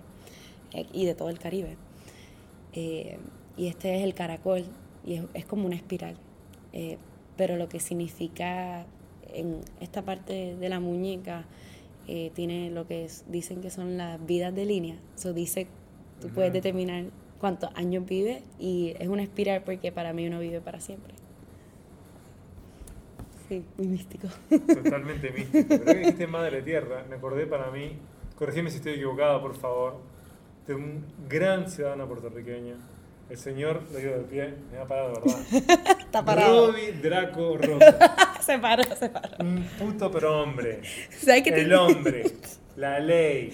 eh, y de todo el Caribe. Eh, y este es el caracol y es, es como una espiral. Eh, pero lo que significa en esta parte de la muñeca tiene lo que es- dicen que son las vidas de línea. Eso dice, tú puedes determinar cuántos años vive y es una espiral porque para mí uno vive para siempre. Sí, muy místico. Totalmente místico. Pero que dijiste madre tierra, me acordé para mí, corregime si estoy equivocado, por favor, de un gran ciudadano puertorriqueño. El señor, lo digo de pie, me ha parado verdad. [laughs] Está parado. Robbie Draco Rosa. [laughs] se paró, se paró. Un puto pero hombre. ¿Sabes qué El hombre. La ley.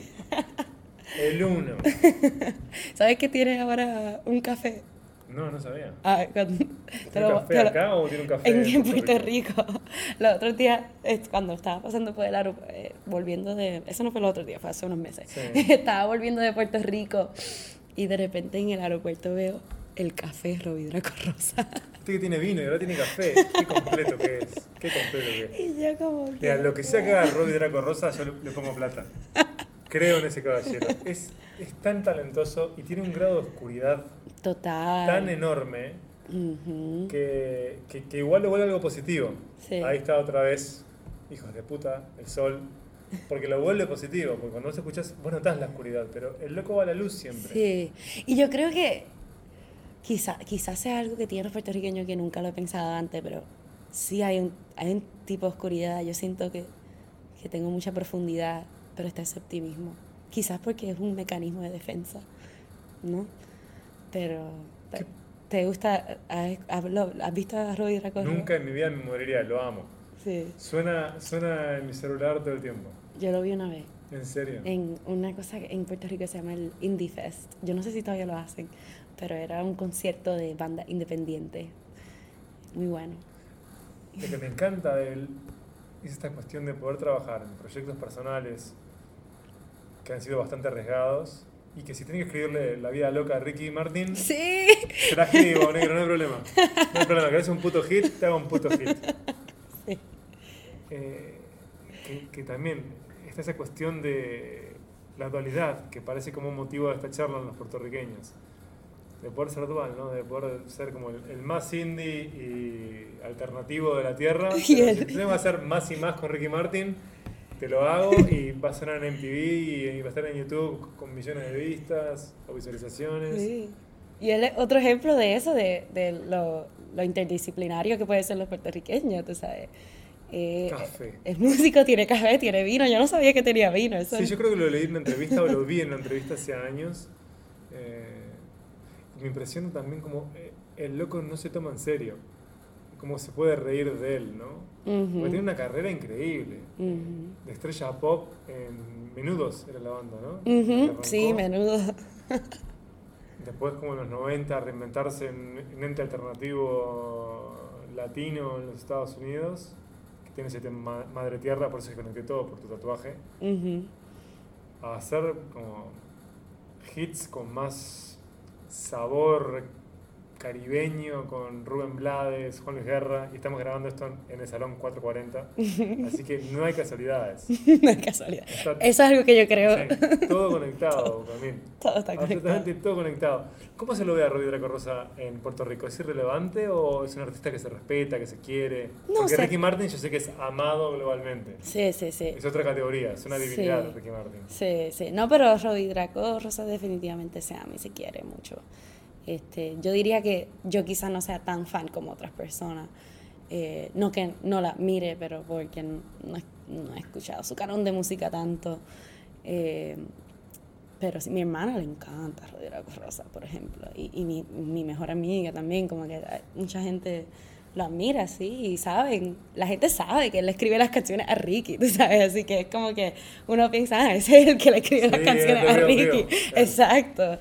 El uno. [laughs] ¿Sabes que tienes ahora un café? No, no sabía. Ah, cuando- ¿Tiene un [laughs] lo- café lo- acá o tiene un café En, en Puerto Puerto Rico. Los otros días, eh, cuando estaba pasando por el aeropuerto, volviendo de. Eso no fue el otro día, fue hace unos meses. Sí. [laughs] estaba volviendo de Puerto Rico y de repente en el aeropuerto veo el café Rovidraco Rosa. [laughs] Este que tiene vino y ahora tiene café. Qué completo que es. Qué completo que es. y yo, como. que- Mira, lo que sea que haga Robbie Draco Rosa, yo le, le pongo plata. Creo en ese caballero. Es, es tan talentoso y tiene un grado de oscuridad Total. tan enorme que, que, que igual lo vuelve algo positivo. Sí. Ahí está otra vez, hijos de puta, el sol. Porque lo vuelve positivo, porque cuando vos escuchás, vos notás la oscuridad, pero el loco va a la luz siempre. Sí, y yo creo que quizá, quizás sea algo que tienen los puertorriqueños que nunca lo he pensado antes, pero sí hay un, hay un tipo de oscuridad. Yo siento que, que tengo mucha profundidad, pero está ese optimismo. Quizás porque es un mecanismo de defensa, ¿no? Pero, ¿Qué? ¿te gusta? ¿Has, visto a Robbie Draco? Nunca en mi vida me moriría, lo amo. Sí, Suena, suena en mi celular todo el tiempo. yo lo vi una vez. En serio. en una cosa en Puerto Rico se llama el Indie Fest. Yo no sé si todavía lo hacen, pero era un concierto de banda independiente. Muy bueno. Lo que me encanta de él es esta cuestión de poder trabajar en proyectos personales que han sido bastante arriesgados y que si tenés que escribirle la vida loca a Ricky Martin, Sí. te la escribo, negro, no hay problema. No hay problema, querés un puto hit, te hago un puto hit. Sí. Eh, que, que también está esa cuestión de la dualidad, que parece como un motivo de esta charla en los puertorriqueños. De poder ser dual, ¿no? De poder ser como el, el más indie y alternativo de la tierra. [laughs] Y el- tenemos que hacer más y más con Ricky Martin, te lo hago y va a sonar en MTV y va a estar en YouTube con millones de vistas o visualizaciones. Sí. Y él es otro ejemplo de eso, de, de lo, lo interdisciplinario que puede ser los puertorriqueños, tú sabes. Eh, Café. Es músico, tiene café, tiene vino. Yo no sabía que tenía vino. Eso Sí, yo creo que lo leí en una entrevista o lo vi en una entrevista hace años. Eh, me impresiona también como eh, el loco no se toma en serio. Cómo se puede reír de él, ¿no? Ujú. Porque tiene una carrera increíble. Ujú. De estrella pop en Menudos era la banda, ¿no? Sí, menudo. [laughs] Después, como en los 90, reinventarse en un ente alternativo latino en los Estados Unidos, que tiene ese tema madre tierra, por eso se conecté todo por tu tatuaje. A hacer como hits con más sabor caribeño con Rubén Blades, Juan Luis Guerra y estamos grabando esto en- el Salón 440 [laughs] así que no hay casualidades [laughs] no es casualidad. Está- Eso es algo que yo creo. Sí, todo conectado [laughs] también Todo está conectado. absolutamente todo conectado ¿cómo se lo ve a Robbie Draco Rosa en Puerto Rico? ¿es irrelevante o es un artista que se respeta, que se quiere? No porque sé. Ricky Martin yo sé que es amado globalmente Sí, sí, sí. es otra categoría, es una divinidad Sí. Ricky Martin Sí, sí. No, pero Robbie Draco Rosa definitivamente se ama y se quiere mucho. Este, yo diría que yo quizás no sea tan fan como otras personas. Eh, no que no la mire, pero porque no, he- no he escuchado su canon de música tanto. Eh, pero sí, mi hermana le encanta Draco Rosa, por ejemplo. Y, y mi, mi mejor amiga también, como que mucha gente lo admira, sí, y saben, la gente sabe que él le escribe las canciones a Ricky, tú sabes, así que es como que uno piensa, ah, ese es el que le escribe las canciones es a Ricky, claro. exacto,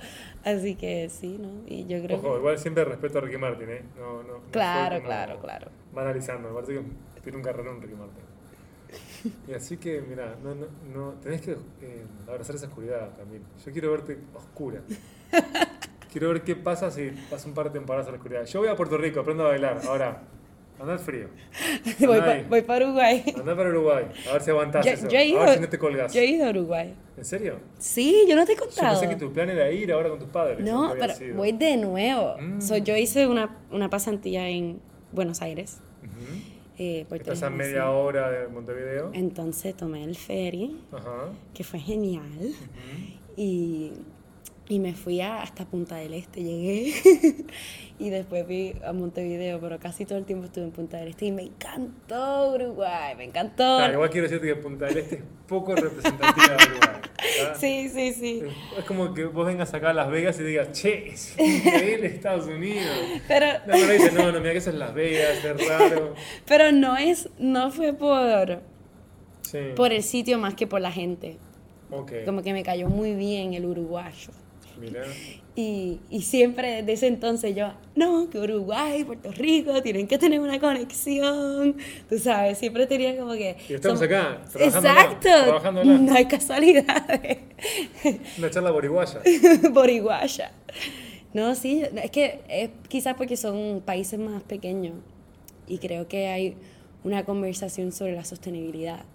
así que sí, ¿no? Y yo creo Ojo, que... igual siempre respeto a Ricky Martin, ¿eh? No, no, no Claro, claro, claro. Banalizando, me parece que tiene un carrerón Ricky Martin. Y así que, mira, no, no, no, tenés que eh, abrazar esa oscuridad también. Yo quiero verte oscura. [laughs] Quiero ver qué pasa si pasa un par de temporadas a la oscuridad. Yo voy a Puerto Rico, aprendo a bailar. Ahora, Anda frío. [laughs] voy, pa- para Uruguay. Anda para Uruguay. A ver si aguantás Yo, eso. yo he ido, a ver si no te colgás. yo he ido a Uruguay. ¿En serio? Sí, yo no te he Yo contado. pensé que tu plan era ir ahora con tus padres. No, pero sido. voy de nuevo. Mm. So, yo hice una, una pasantía en Buenos Aires. Eh, por Estás a media hora de Montevideo. Entonces tomé el ferry, Ajá. que fue genial. Y, y me fui a- hasta Punta del Este, llegué. [laughs] y después fui a Montevideo, pero casi todo el tiempo estuve en Punta del Este. Y me encantó Uruguay, me encantó. Ah, igual quiero decirte que Punta del Este es poco representativa de Uruguay. [laughs] Sí, sí, sí. Es como que vos vengas acá a Las Vegas y digas, che, es [laughs] increíble Estados Unidos. Pero, No, no, dice, no, no, mira que eso es Las Vegas, es raro. pero no es, no fue por, Sí. por el sitio más que por la gente. Ok. Como que me cayó muy bien el uruguayo. Mira. Y, y siempre desde ese entonces yo, no, que Uruguay, Puerto Rico, tienen que tener una conexión. Tú sabes, siempre tenía como que... Y estamos somos- acá, trabajando Exacto, acá, trabajando acá. no hay casualidades. Una charla boriguaya. [laughs] Boriguaya. No, sí, es que es quizás porque son países más pequeños y creo que hay una conversación sobre la sostenibilidad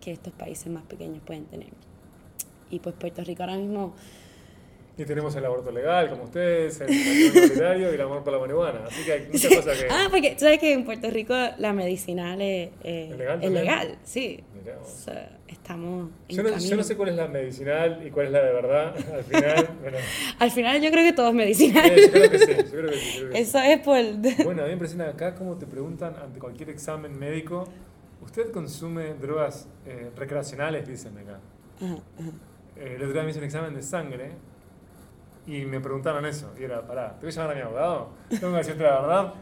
que estos países más pequeños pueden tener. Y pues Puerto Rico ahora mismo Y tenemos el aborto legal, como ustedes, el igualitario [laughs] y el amor por la marihuana. Así que hay muchas cosas que. Ah, porque tú sabes que en Puerto Rico la medicinal es, eh, ¿Es legal es legal, sí. O sea, estamos en Yo no, yo no sé cuál es la medicinal y cuál es la de verdad. [laughs] Al final, bueno. Al final yo creo que todo es medicinal. eh, yo creo que sí, yo creo que sí. creo que sí. Eso es por... Bueno, a mí me impresiona acá cómo te preguntan ante cualquier examen médico: ¿Usted consume drogas eh, recreacionales? Dicen acá. Ajá, ajá. Eh, el otro día me hice un examen de sangre y me preguntaron eso. Y era, pará, ¿te voy a llamar a mi abogado? ¿Tengo que decirte la verdad?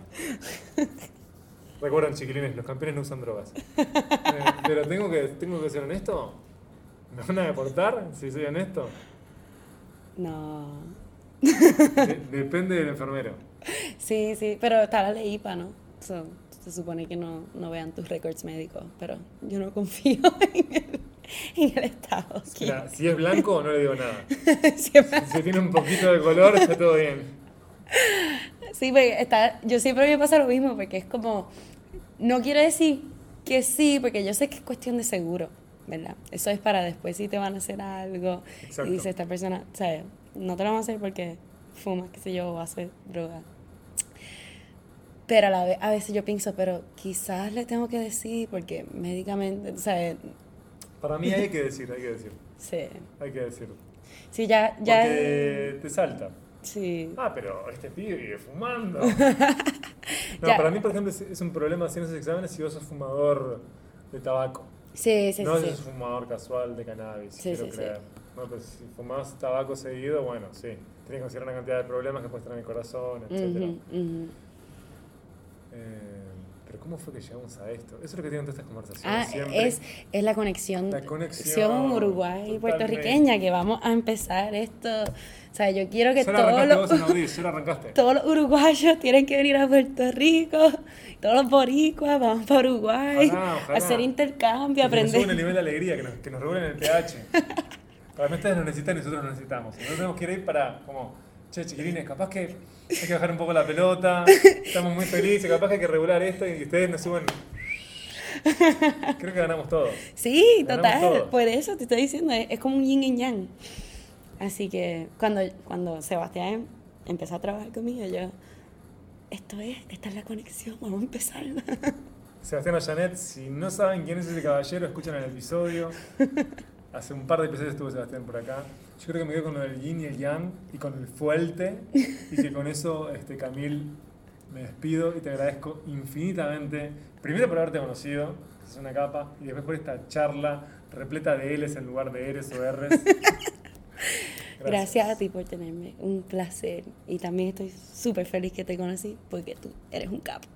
Recuerden, chiquilines, los campeones no usan drogas. Eh, pero tengo que, tengo que ser honesto. ¿Me van a deportar si soy honesto? No. De- depende del enfermero. Sí, sí, pero está la ley IPA, ¿no? So, se supone que no, no vean tus récords médicos, pero yo no confío [laughs] en el, [laughs] en el Estado. Mira, si es blanco, no le digo nada. Siempre- [laughs] Si tiene un poquito de color, está todo bien. sí, porque está, yo siempre me pasa lo mismo, porque es como, no quiero decir que sí, porque yo sé que es cuestión de seguro, ¿verdad? Eso es para después si te van a hacer algo Exacto. y dice esta persona, ¿sabes? No te lo van a hacer porque fuma, qué sé yo, o hace droga. Pero a, la vez, a veces yo pienso, pero quizás le tengo que decir porque médicamente, ¿sabes? Para mí hay que decir, hay que decir. [laughs] Sí, Hay que decir. sí ya, ya, Porque te salta. sí. Ah, pero este pibe vive fumando. [laughs] No, Ya. para mí, por ejemplo, es, es un problema hacer esos exámenes si vos sos fumador de tabaco. Sí, sí, no sí. si sos fumador casual de cannabis, Sí, quiero sí, sí. creer. No, pero si fumás tabaco seguido, bueno, sí. Tienes que considerar una cantidad de problemas que puedes tener en el corazón, etc. Ujú, ujú. Eh, pero ¿cómo fue que llegamos a esto? Eso es lo que tienen todas estas conversaciones Ah, siempre. es, es la conexión, La conexión, Uruguay y totalmente. puertorriqueña que vamos a empezar esto. O sea, yo quiero que todos los, todos los uruguayos tienen que venir a Puerto Rico, todos los boricuas vamos para Uruguay Ojalá, ojalá. hacer intercambio, a Que nos el aprender. nivel de alegría, que nos, que nos el pH. [laughs] Ustedes lo necesitan y nosotros lo necesitamos. Nosotros tenemos que ir para, como, che, chiquilines, capaz que hay que bajar un poco la pelota, estamos muy felices, capaz que hay que regular esto y ustedes nos suben. Creo que ganamos todos. Sí, Ganamos total, todos. por eso te estoy diciendo, es, es como un yin y yang. Así que cuando, cuando Sebastián empezó a trabajar conmigo, yo, esto es, esta es la conexión, vamos a empezar. Sebastián Ayanet, si no saben quién es ese caballero, escuchan el episodio. [laughs] Hace un par de episodios estuvo Sebastián por acá. Yo creo que me quedo con lo del yin y el yang y con el fuerte. Y que con eso, este, Camil, me despido y te agradezco infinitamente. Primero por haberte conocido, que es una capa, y después por esta charla repleta de L's en lugar de R's o R's. [laughs] Gracias a ti por tenerme, un placer. Y también estoy súper feliz que te conocí porque tú eres un capo.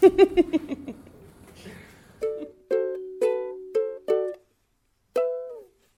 [laughs]